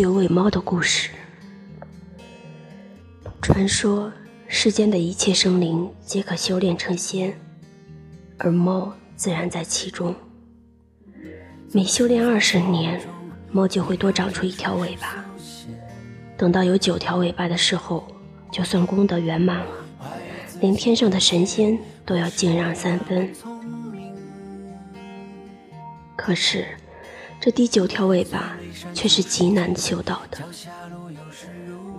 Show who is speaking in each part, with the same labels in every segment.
Speaker 1: 九尾猫的故事。传说世间的一切生灵皆可修炼成仙，而猫自然在其中。每修炼二十年，猫就会多长出一条尾巴。等到有九条尾巴的时候，就算功德圆满了，连天上的神仙都要敬让三分。可是，这第九条尾巴却是极难修到的。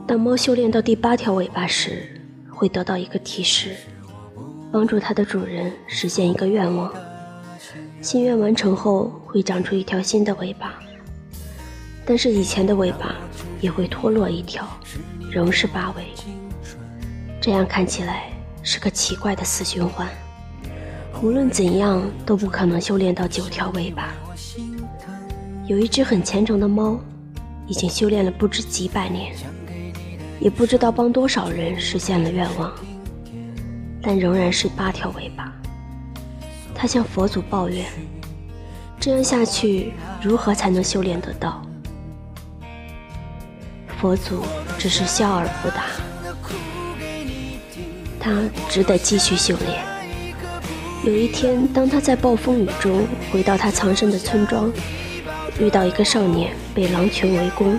Speaker 1: 当猫修炼到第八条尾巴时，会得到一个提示，帮助它的主人实现一个愿望。心愿完成后，会长出一条新的尾巴，但是以前的尾巴也会脱落一条，仍是八尾。这样看起来是个奇怪的死循环。无论怎样都不可能修炼到九条尾巴。有一只很虔诚的猫，已经修炼了不知几百年，也不知道帮多少人实现了愿望，但仍然是八条尾巴。他向佛祖抱怨：“这样下去，如何才能修炼得到？”佛祖只是笑而不答。他只得继续修炼。有一天，当他在暴风雨中回到他藏身的村庄，遇到一个少年被狼群围攻，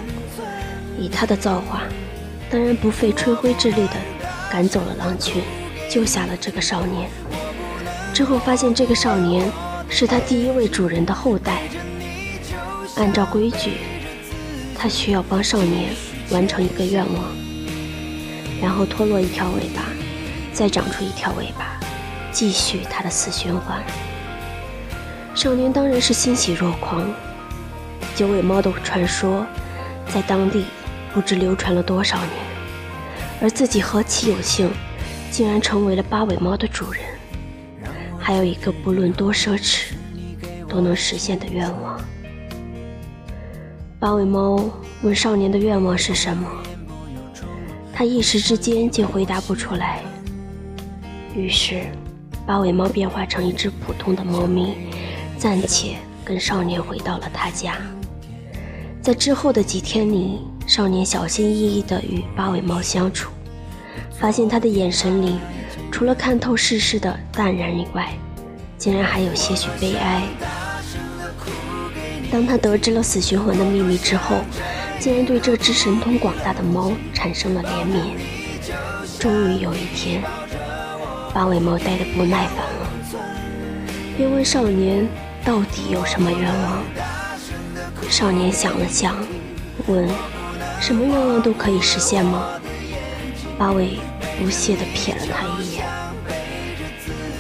Speaker 1: 以他的造化，当然不费吹灰之力的赶走了狼群，救下了这个少年。之后发现这个少年是他第一位主人的后代。按照规矩，他需要帮少年完成一个愿望，然后脱落一条尾巴，再长出一条尾巴。继续他的死循环。少年当然是欣喜若狂。九尾猫的传说在当地不知流传了多少年，而自己何其有幸，竟然成为了八尾猫的主人，还有一个不论多奢侈都能实现的愿望。八尾猫问少年的愿望是什么，他一时之间竟回答不出来，于是。八尾猫变化成一只普通的猫咪，暂且跟少年回到了他家。在之后的几天里，少年小心翼翼地与八尾猫相处，发现他的眼神里，除了看透世事的淡然以外，竟然还有些许悲哀。当他得知了死循环的秘密之后，竟然对这只神通广大的猫产生了怜悯。终于有一天。八尾猫呆得不耐烦了，便问少年：“到底有什么愿望？”少年想了想，问：“什么愿望都可以实现吗？”八尾不屑地瞥了他一眼。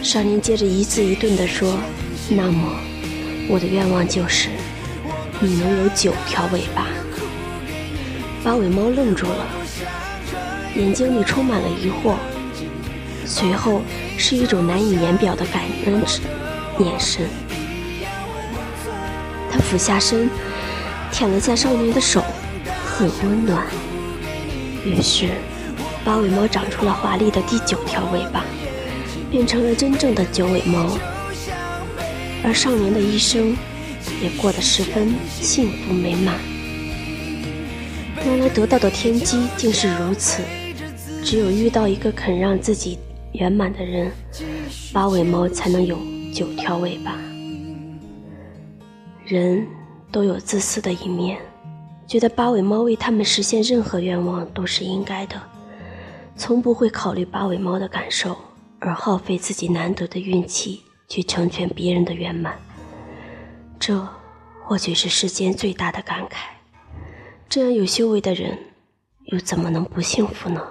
Speaker 1: 少年接着一字一顿地说：“那么，我的愿望就是你能有九条尾巴。”八尾猫愣住了，眼睛里充满了疑惑。随后是一种难以言表的感恩之眼神。他俯下身，舔了下少年的手，很温暖。于是，八尾猫长出了华丽的第九条尾巴，变成了真正的九尾猫。而少年的一生也过得十分幸福美满。原来得到的天机竟是如此，只有遇到一个肯让自己。圆满的人，八尾猫才能有九条尾巴。人都有自私的一面，觉得八尾猫为他们实现任何愿望都是应该的，从不会考虑八尾猫的感受，而耗费自己难得的运气去成全别人的圆满。这或许是世间最大的感慨。这样有修为的人，又怎么能不幸福呢？